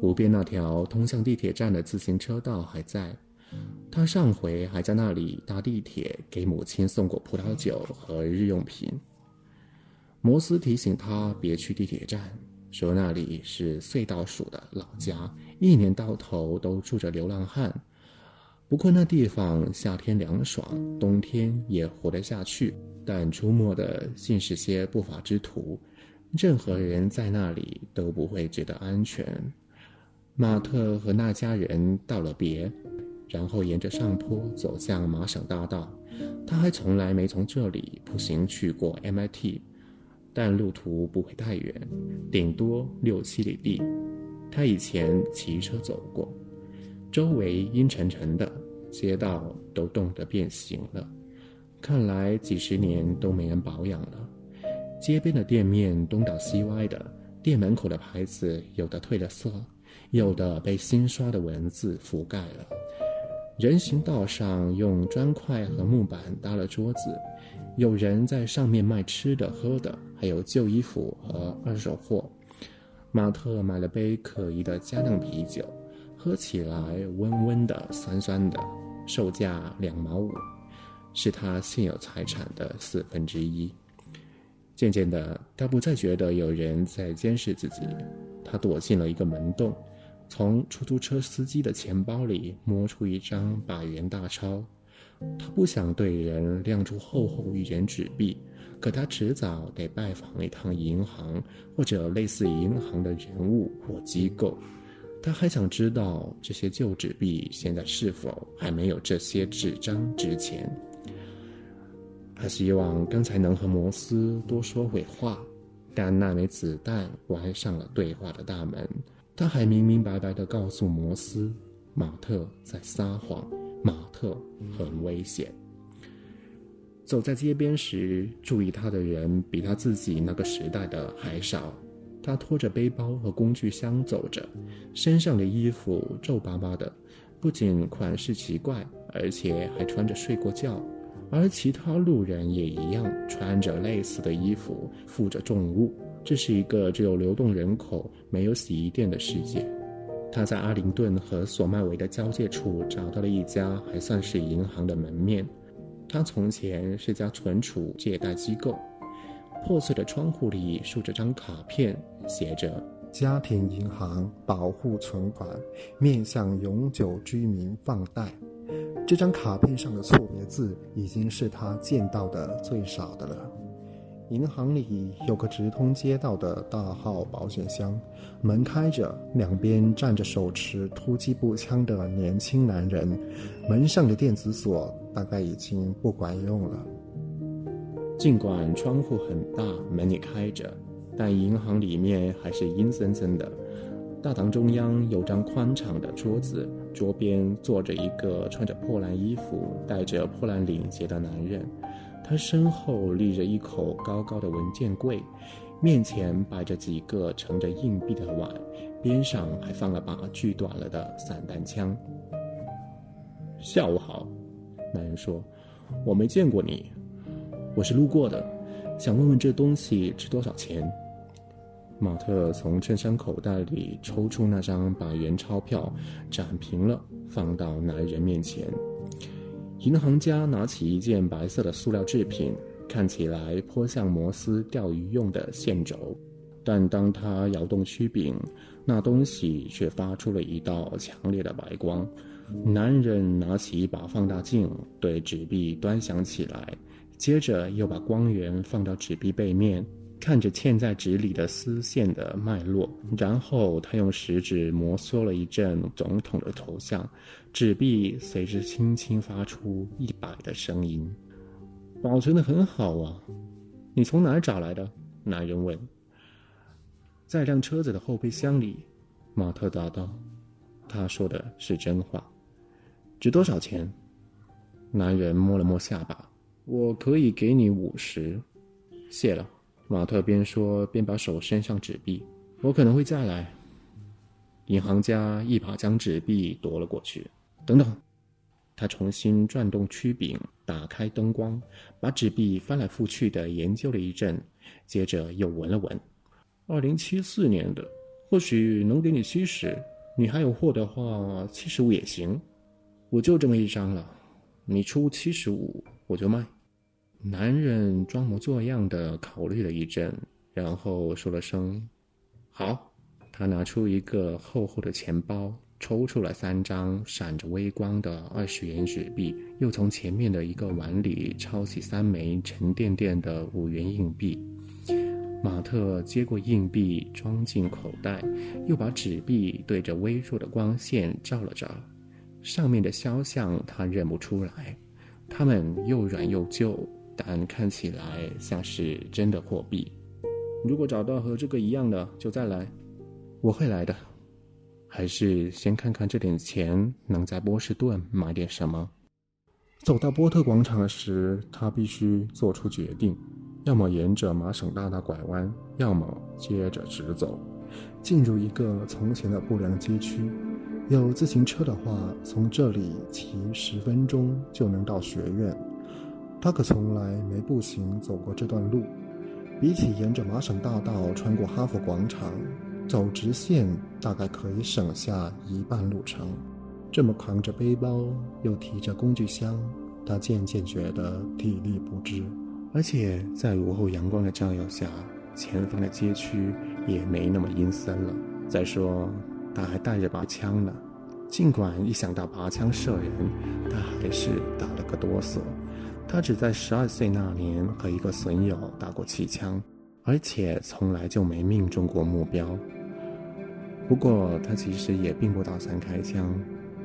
湖边那条通向地铁站的自行车道还在。他上回还在那里搭地铁，给母亲送过葡萄酒和日用品。摩斯提醒他别去地铁站，说那里是隧道属的老家，一年到头都住着流浪汉。不过那地方夏天凉爽，冬天也活得下去。但出没的尽是些不法之徒，任何人在那里都不会觉得安全。马特和那家人道了别，然后沿着上坡走向麻省大道。他还从来没从这里步行去过 MIT，但路途不会太远，顶多六七里地。他以前骑车走过。周围阴沉沉的，街道都冻得变形了，看来几十年都没人保养了。街边的店面东倒西歪的，店门口的牌子有的褪了色，有的被新刷的文字覆盖了。人行道上用砖块和木板搭了桌子，有人在上面卖吃的喝的，还有旧衣服和二手货。马特买了杯可疑的加量啤酒。喝起来温温的、酸酸的，售价两毛五，是他现有财产的四分之一。渐渐的，他不再觉得有人在监视自己。他躲进了一个门洞，从出租车司机的钱包里摸出一张百元大钞。他不想对人亮出厚厚一卷纸币，可他迟早得拜访一趟银行或者类似银行的人物或机构。他还想知道这些旧纸币现在是否还没有这些纸张值钱。他希望刚才能和摩斯多说会话，但那枚子弹关上了对话的大门。他还明明白白地告诉摩斯，马特在撒谎，马特很危险。走在街边时，注意他的人比他自己那个时代的还少。他拖着背包和工具箱走着，身上的衣服皱巴巴的，不仅款式奇怪，而且还穿着睡过觉。而其他路人也一样，穿着类似的衣服，负着重物。这是一个只有流动人口、没有洗衣店的世界。他在阿灵顿和索麦维的交界处找到了一家还算是银行的门面。他从前是家存储借贷机构。破碎的窗户里竖着张卡片，写着“家庭银行保护存款，面向永久居民放贷”。这张卡片上的错别字已经是他见到的最少的了。银行里有个直通街道的大号保险箱，门开着，两边站着手持突击步枪的年轻男人，门上的电子锁大概已经不管用了。尽管窗户很大，门也开着，但银行里面还是阴森森的。大堂中央有张宽敞的桌子，桌边坐着一个穿着破烂衣服、戴着破烂领结的男人。他身后立着一口高高的文件柜，面前摆着几个盛着硬币的碗，边上还放了把锯短了的散弹枪。下午好，男人说：“我没见过你。”我是路过的，想问问这东西值多少钱。马特从衬衫口袋里抽出那张百元钞票，展平了，放到男人面前。银行家拿起一件白色的塑料制品，看起来颇像摩斯钓鱼用的线轴，但当他摇动曲柄，那东西却发出了一道强烈的白光。男人拿起一把放大镜，对纸币端详起来。接着又把光源放到纸币背面，看着嵌在纸里的丝线的脉络，然后他用食指摩挲了一阵总统的头像，纸币随之轻轻发出一百的声音。保存的很好啊，你从哪儿找来的？男人问。在辆车子的后备箱里，马特答道。他说的是真话。值多少钱？男人摸了摸下巴。我可以给你五十，谢了。马特边说边把手伸向纸币。我可能会再来。银行家一把将纸币夺了过去。等等，他重新转动曲柄，打开灯光，把纸币翻来覆去的研究了一阵，接着又闻了闻。二零七四年的，或许能给你七十，你还有货的话，七十五也行。我就这么一张了，你出七十五，我就卖。男人装模作样的考虑了一阵，然后说了声“好”。他拿出一个厚厚的钱包，抽出了三张闪着微光的二十元纸币，又从前面的一个碗里抄起三枚沉甸甸的五元硬币。马特接过硬币，装进口袋，又把纸币对着微弱的光线照了照，上面的肖像他认不出来，它们又软又旧，但看起来像是真的货币。如果找到和这个一样的，就再来。我会来的，还是先看看这点钱能在波士顿买点什么。走到波特广场时，他必须做出决定：要么沿着麻省大道拐弯，要么接着直走，进入一个从前的不良街区。有自行车的话，从这里骑十分钟就能到学院。他可从来没步行走过这段路，比起沿着麻省大道穿过哈佛广场。走直线大概可以省下一半路程。这么扛着背包又提着工具箱，他渐渐觉得体力不支。而且在午后阳光的照耀下，前方的街区也没那么阴森了。再说，他还带着把枪呢。尽管一想到拔枪射人，他还是打了个哆嗦。他只在十二岁那年和一个损友打过气枪，而且从来就没命中过目标。不过，他其实也并不打算开枪，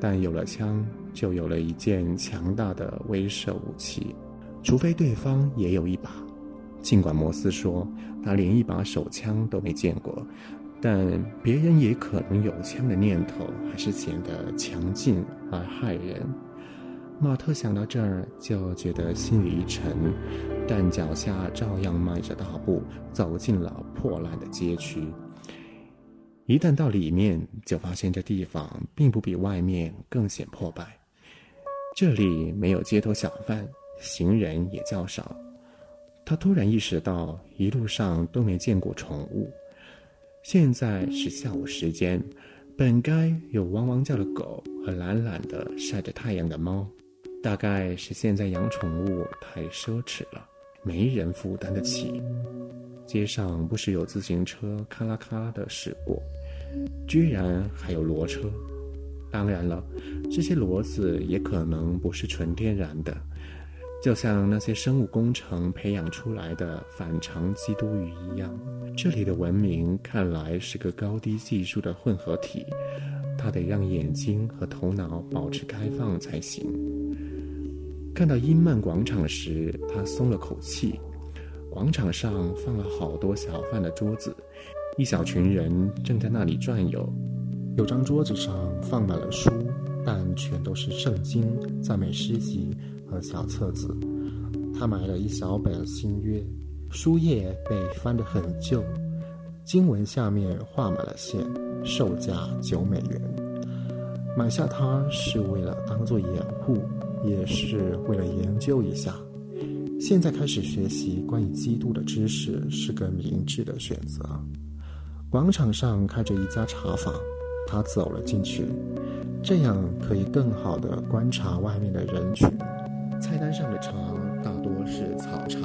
但有了枪，就有了一件强大的威慑武器，除非对方也有一把。尽管摩斯说他连一把手枪都没见过，但别人也可能有枪的念头，还是显得强劲而骇人。马特想到这儿就觉得心里一沉，但脚下照样迈着大步走进了破烂的街区。一旦到里面，就发现这地方并不比外面更显破败。这里没有街头小贩，行人也较少。他突然意识到，一路上都没见过宠物。现在是下午时间，本该有汪汪叫的狗和懒懒的晒着太阳的猫。大概是现在养宠物太奢侈了，没人负担得起。街上不时有自行车咔啦咔啦的驶过，居然还有骡车。当然了，这些骡子也可能不是纯天然的，就像那些生物工程培养出来的反常基督鱼一样。这里的文明看来是个高低技术的混合体，它得让眼睛和头脑保持开放才行。看到英曼广场时，他松了口气。广场上放了好多小贩的桌子，一小群人正在那里转悠。有张桌子上放满了书，但全都是圣经、赞美诗集和小册子。他买了一小本新约，书页被翻得很旧，经文下面画满了线，售价九美元。买下它是为了当做掩护，也是为了研究一下。现在开始学习关于基督的知识是个明智的选择。广场上开着一家茶坊，他走了进去，这样可以更好的观察外面的人群。菜单上的茶大多是草茶，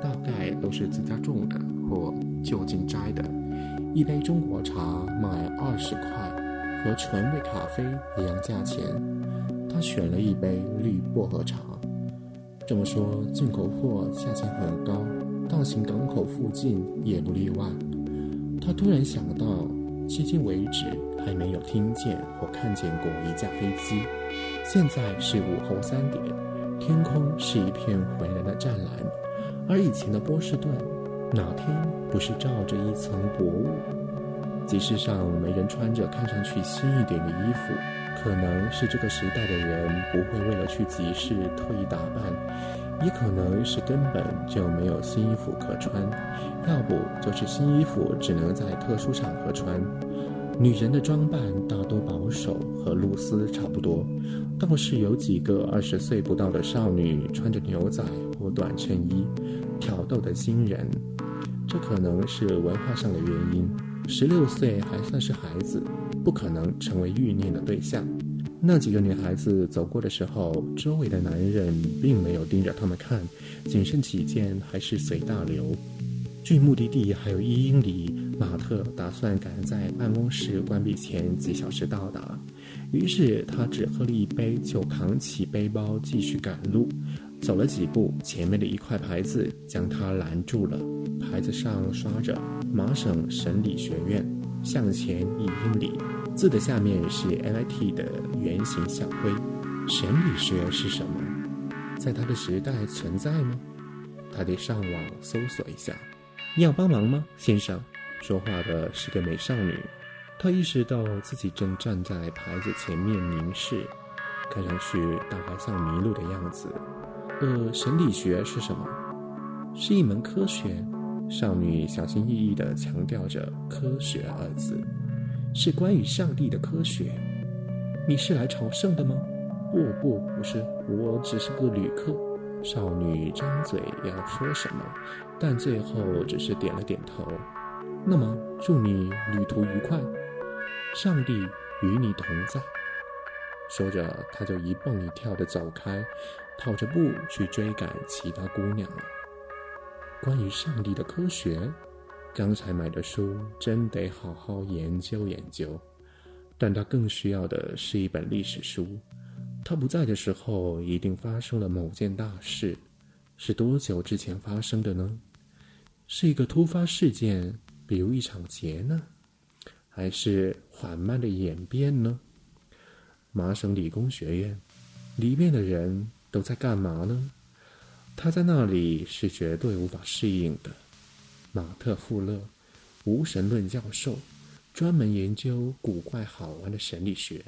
大概都是自家种的或就近摘的。一杯中国茶卖二十块，和纯味咖啡一样价钱。他选了一杯绿薄荷茶。这么说，进口货价钱很高，大型港口附近也不例外。他突然想到，迄今为止还没有听见或看见过一架飞机。现在是午后三点，天空是一片浑然的湛蓝，而以前的波士顿，哪天不是罩着一层薄雾？集市上没人穿着看上去新一点的衣服。可能是这个时代的人不会为了去集市特意打扮，也可能是根本就没有新衣服可穿，要不就是新衣服只能在特殊场合穿。女人的装扮大多保守，和露丝差不多，倒是有几个二十岁不到的少女穿着牛仔或短衬衣，挑逗的惊人。这可能是文化上的原因。十六岁还算是孩子，不可能成为欲念的对象。那几个女孩子走过的时候，周围的男人并没有盯着她们看，谨慎起见，还是随大流。距目的地还有一英里，马特打算赶在办公室关闭前几小时到达。于是他只喝了一杯，就扛起背包继续赶路。走了几步，前面的一块牌子将他拦住了。牌子上刷着“麻省审理学院”，向前一英里。字的下面是 MIT 的圆形小徽。神理学是什么？在他的时代存在吗？他得上网搜索一下。你要帮忙吗，先生？说话的是个美少女。她意识到自己正站在牌子前面凝视，看上去大概像迷路的样子。呃，神理学是什么？是一门科学。少女小心翼翼地强调着“科学”二字，是关于上帝的科学。你是来朝圣的吗？不不，不是，我只是个旅客。少女张嘴要说什么，但最后只是点了点头。那么，祝你旅途愉快。上帝与你同在。说着，他就一蹦一跳地走开，跑着步去追赶其他姑娘了。关于上帝的科学，刚才买的书真得好好研究研究。但他更需要的是一本历史书。他不在的时候，一定发生了某件大事。是多久之前发生的呢？是一个突发事件，比如一场劫呢？还是缓慢的演变呢？麻省理工学院里面的人都在干嘛呢？他在那里是绝对无法适应的。马特·富勒，无神论教授，专门研究古怪好玩的神理学，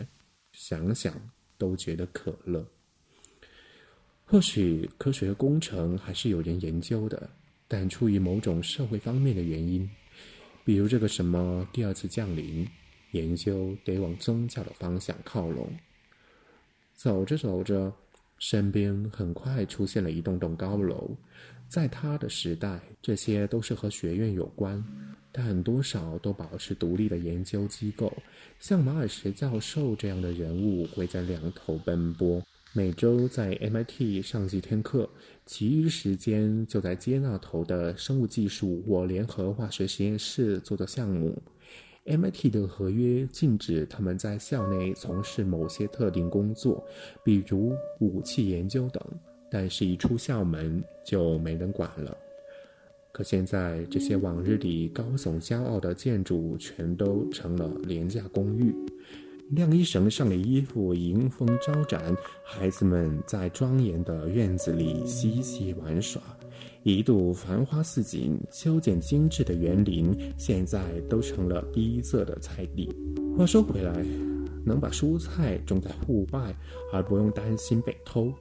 想想都觉得可乐。或许科学工程还是有人研究的，但出于某种社会方面的原因。比如这个什么第二次降临，研究得往宗教的方向靠拢。走着走着，身边很快出现了一栋栋高楼。在他的时代，这些都是和学院有关，但多少都保持独立的研究机构。像马尔什教授这样的人物会在两头奔波。每周在 MIT 上几天课，其余时间就在接那头的生物技术或联合化学实验室做做项目。MIT 的合约禁止他们在校内从事某些特定工作，比如武器研究等。但是，一出校门就没人管了。可现在，这些往日里高耸骄傲的建筑全都成了廉价公寓。晾衣绳上的衣服迎风招展，孩子们在庄严的院子里嬉戏玩耍。一度繁花似锦、修剪精致的园林，现在都成了逼仄的菜地。话说回来，能把蔬菜种在户外，而不用担心被偷，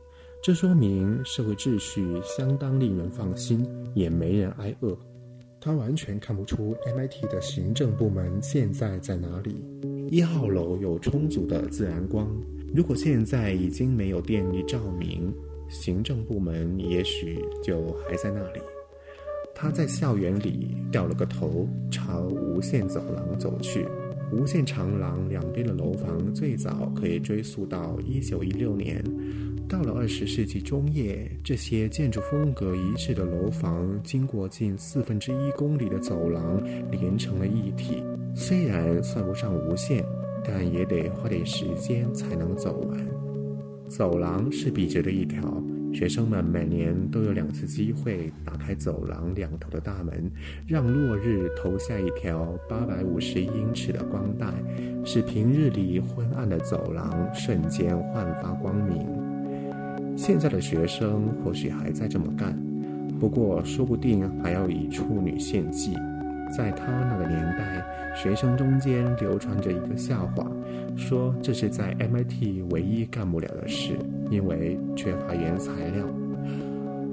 这说明社会秩序相当令人放心，也没人挨饿。他完全看不出 MIT 的行政部门现在在哪里。一号楼有充足的自然光，如果现在已经没有电力照明，行政部门也许就还在那里。他在校园里掉了个头，朝无限走廊走去。无限长廊两边的楼房最早可以追溯到一九一六年。到了二十世纪中叶，这些建筑风格一致的楼房，经过近四分之一公里的走廊，连成了一体。虽然算不上无限，但也得花点时间才能走完。走廊是笔直的一条，学生们每年都有两次机会打开走廊两头的大门，让落日投下一条八百五十英尺的光带，使平日里昏暗的走廊瞬间焕发光明。现在的学生或许还在这么干，不过说不定还要以处女献祭。在他那个年代，学生中间流传着一个笑话，说这是在 MIT 唯一干不了的事，因为缺乏原材料。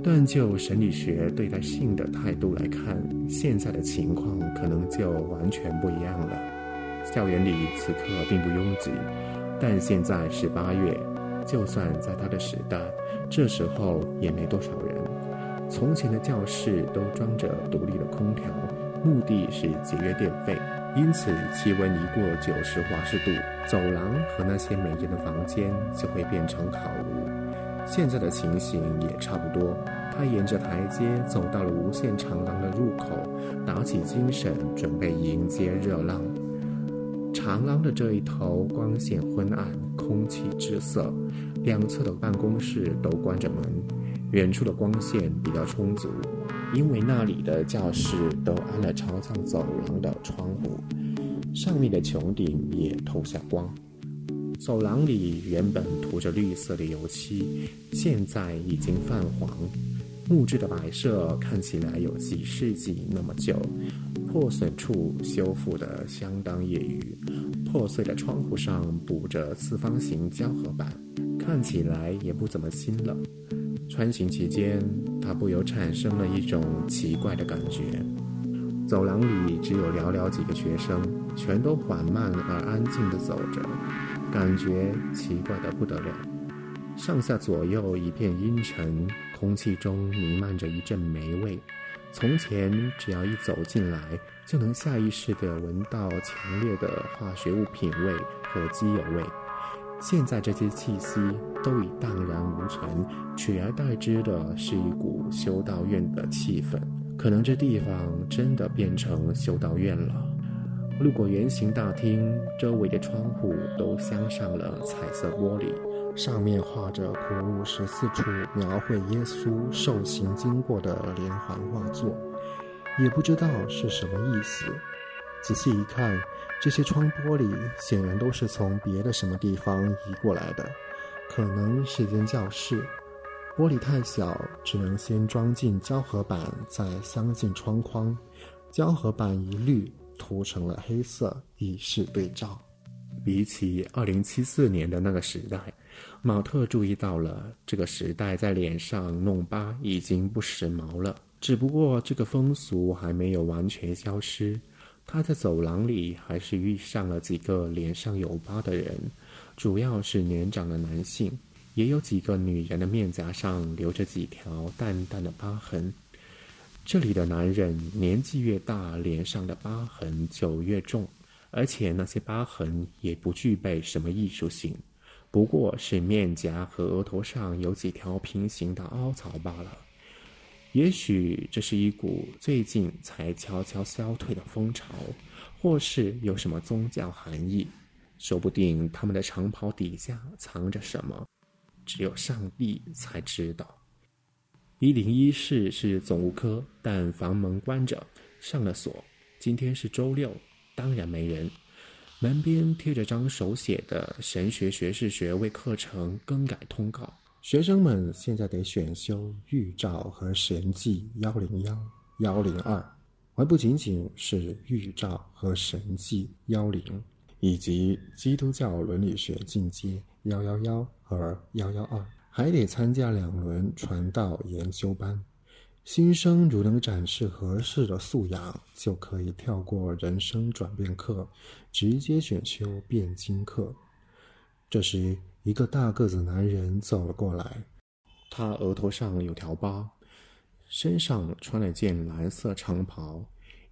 但就神理学对待性的态度来看，现在的情况可能就完全不一样了。校园里此刻并不拥挤，但现在是八月。就算在他的时代，这时候也没多少人。从前的教室都装着独立的空调，目的是节约电费。因此气温一过九十华氏度，走廊和那些美艳的房间就会变成烤炉。现在的情形也差不多。他沿着台阶走到了无限长廊的入口，打起精神准备迎接热浪。长廊的这一头光线昏暗，空气滞涩，两侧的办公室都关着门，远处的光线比较充足，因为那里的教室都安了朝向走廊的窗户，上面的穹顶也透下光。走廊里原本涂着绿色的油漆，现在已经泛黄。木质的摆设看起来有几世纪那么旧，破损处修复得相当业余。破碎的窗户上补着四方形胶合板，看起来也不怎么新了。穿行期间，他不由产生了一种奇怪的感觉。走廊里只有寥寥几个学生，全都缓慢而安静地走着，感觉奇怪得不得了。上下左右一片阴沉。空气中弥漫着一阵霉味。从前，只要一走进来，就能下意识地闻到强烈的化学物品味和机油味。现在，这些气息都已荡然无存，取而代之的是一股修道院的气氛。可能这地方真的变成修道院了。路过圆形大厅，周围的窗户都镶上了彩色玻璃。上面画着谱录十四处描绘耶稣受刑经过的连环画作，也不知道是什么意思。仔细一看，这些窗玻璃显然都是从别的什么地方移过来的，可能是间教室。玻璃太小，只能先装进胶合板，再镶进窗框。胶合板一滤，涂成了黑色，以示对照。比起二零七四年的那个时代。马特注意到了，这个时代在脸上弄疤已经不时髦了。只不过这个风俗还没有完全消失。他在走廊里还是遇上了几个脸上有疤的人，主要是年长的男性，也有几个女人的面颊上留着几条淡淡的疤痕。这里的男人年纪越大，脸上的疤痕就越重，而且那些疤痕也不具备什么艺术性。不过是面颊和额头上有几条平行的凹槽罢了。也许这是一股最近才悄悄消退的风潮，或是有什么宗教含义。说不定他们的长袍底下藏着什么，只有上帝才知道。一零一室是总务科，但房门关着，上了锁。今天是周六，当然没人。门边贴着张手写的神学学士学位课程更改通告，学生们现在得选修预兆和神迹幺零幺幺零二，还不仅仅是预兆和神迹幺零，以及基督教伦理学进阶幺幺幺和幺幺二，还得参加两轮传道研修班。新生如能展示合适的素养，就可以跳过人生转变课，直接选修辩经课。这时，一个大个子男人走了过来，他额头上有条疤，身上穿了件蓝色长袍，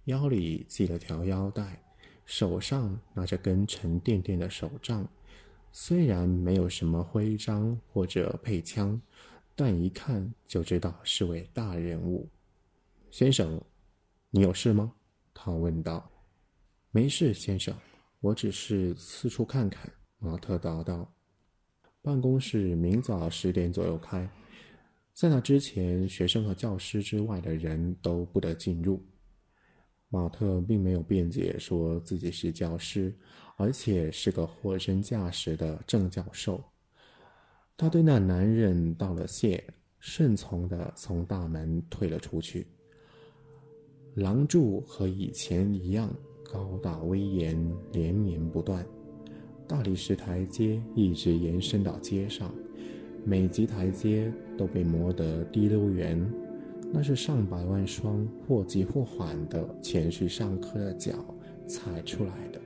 腰里系了条腰带，手上拿着根沉甸甸的手杖，虽然没有什么徽章或者配枪。但一看就知道是位大人物，先生，你有事吗？他问道。没事，先生，我只是四处看看。马特答道。办公室明早十点左右开，在那之前，学生和教师之外的人都不得进入。马特并没有辩解说自己是教师，而且是个货真价实的正教授。他对那男人道了谢，顺从地从大门退了出去。廊柱和以前一样高大威严，连绵不断。大理石台阶一直延伸到街上，每级台阶都被磨得滴溜圆，那是上百万双或急或缓的前去上课的脚踩出来的。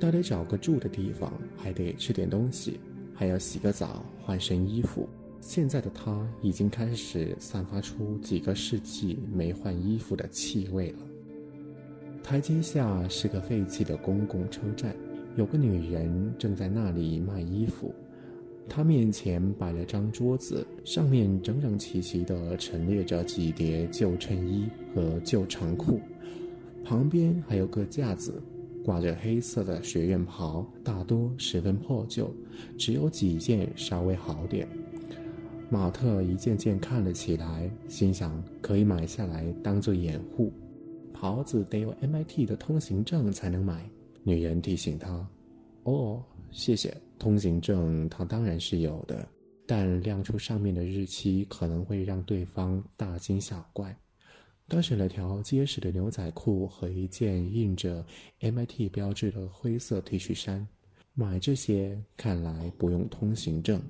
他得找个住的地方，还得吃点东西。还要洗个澡，换身衣服。现在的他已经开始散发出几个世纪没换衣服的气味了。台阶下是个废弃的公共车站，有个女人正在那里卖衣服。她面前摆了张桌子，上面整整齐齐地陈列着几叠旧衬衣和旧长裤，旁边还有个架子，挂着黑色的学院袍，大多十分破旧，只有几件稍微好点。马特一件件看了起来，心想可以买下来当做掩护。袍子得有 MIT 的通行证才能买。女人提醒他：“哦，谢谢，通行证他当然是有的，但亮出上面的日期可能会让对方大惊小怪。”他选了条结实的牛仔裤和一件印着 MIT 标志的灰色 T 恤衫。买这些看来不用通行证，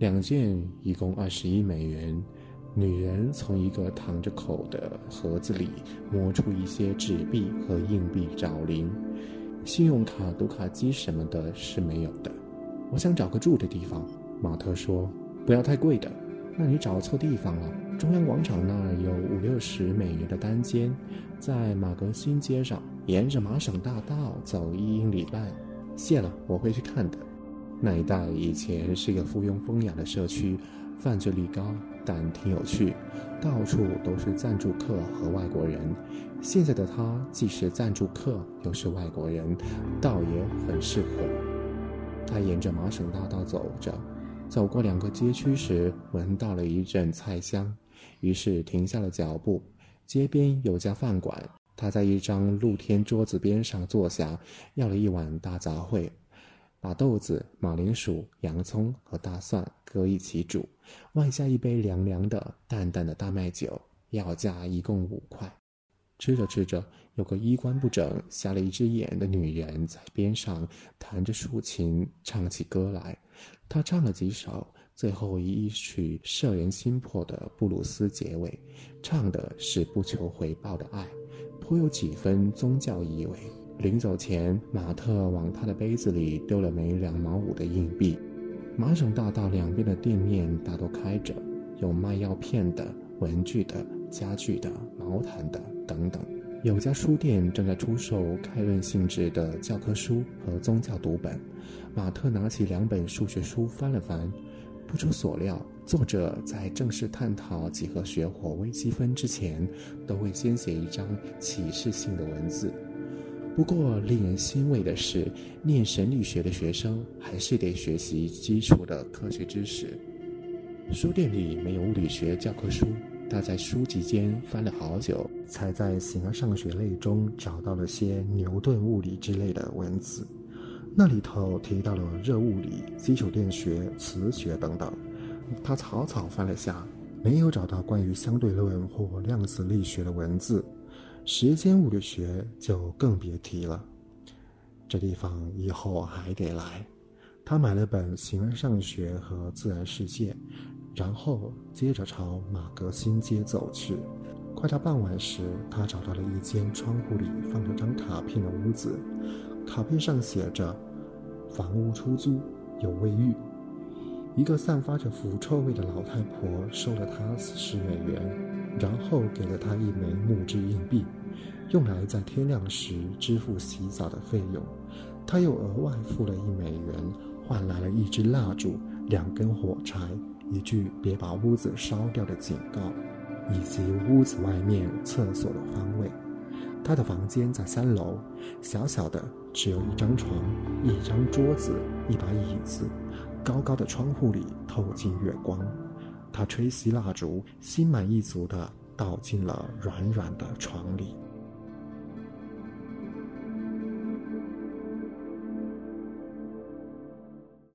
两件一共二十一美元。女人从一个淌着口的盒子里摸出一些纸币和硬币找零，信用卡、读卡机什么的是没有的。我想找个住的地方，马特说，不要太贵的。那你找错地方了。中央广场那儿有五六十美元的单间，在马格新街上，沿着麻省大道走一英里半。谢了，我会去看的。那一带以前是个附庸风雅的社区，犯罪率高。但挺有趣，到处都是赞助客和外国人。现在的他既是赞助客又是外国人，倒也很适合。他沿着麻省大道走着，走过两个街区时，闻到了一阵菜香，于是停下了脚步。街边有家饭馆，他在一张露天桌子边上坐下，要了一碗大杂烩。把豆子、马铃薯、洋葱和大蒜搁一起煮，外加一杯凉凉的、淡淡的大麦酒，要价一共五块。吃着吃着，有个衣冠不整、瞎了一只眼的女人在边上弹着竖琴，唱起歌来。她唱了几首，最后以一曲摄人心魄的布鲁斯结尾，唱的是不求回报的爱，颇有几分宗教意味。临走前，马特往他的杯子里丢了枚两毛五的硬币。麻省大道两边的店面大多开着，有卖药片的、文具的、家具的、毛毯的等等。有家书店正在出售开论性质的教科书和宗教读本。马特拿起两本数学书翻了翻，不出所料，作者在正式探讨几何学或微积分之前，都会先写一张启示性的文字。不过，令人欣慰的是，念神力学的学生还是得学习基础的科学知识。书店里没有物理学教科书，他在书籍间翻了好久，才在形而上学类中找到了些牛顿物理之类的文字。那里头提到了热物理、基础电学、磁学等等。他草草翻了下，没有找到关于相对论或量子力学的文字。时间物理学就更别提了，这地方以后还得来。他买了本《形而上学和自然世界》，然后接着朝马格新街走去。快到傍晚时，他找到了一间窗户里放着张卡片的屋子，卡片上写着：“房屋出租，有卫浴。”一个散发着腐臭味的老太婆收了他四十美元。然后给了他一枚木质硬币，用来在天亮时支付洗澡的费用。他又额外付了一美元，换来了一支蜡烛、两根火柴、一句“别把屋子烧掉”的警告，以及屋子外面厕所的方位。他的房间在三楼，小小的，只有一张床、一张桌子、一把椅子，高高的窗户里透进月光。他吹熄蜡烛，心满意足地倒进了软软的床里。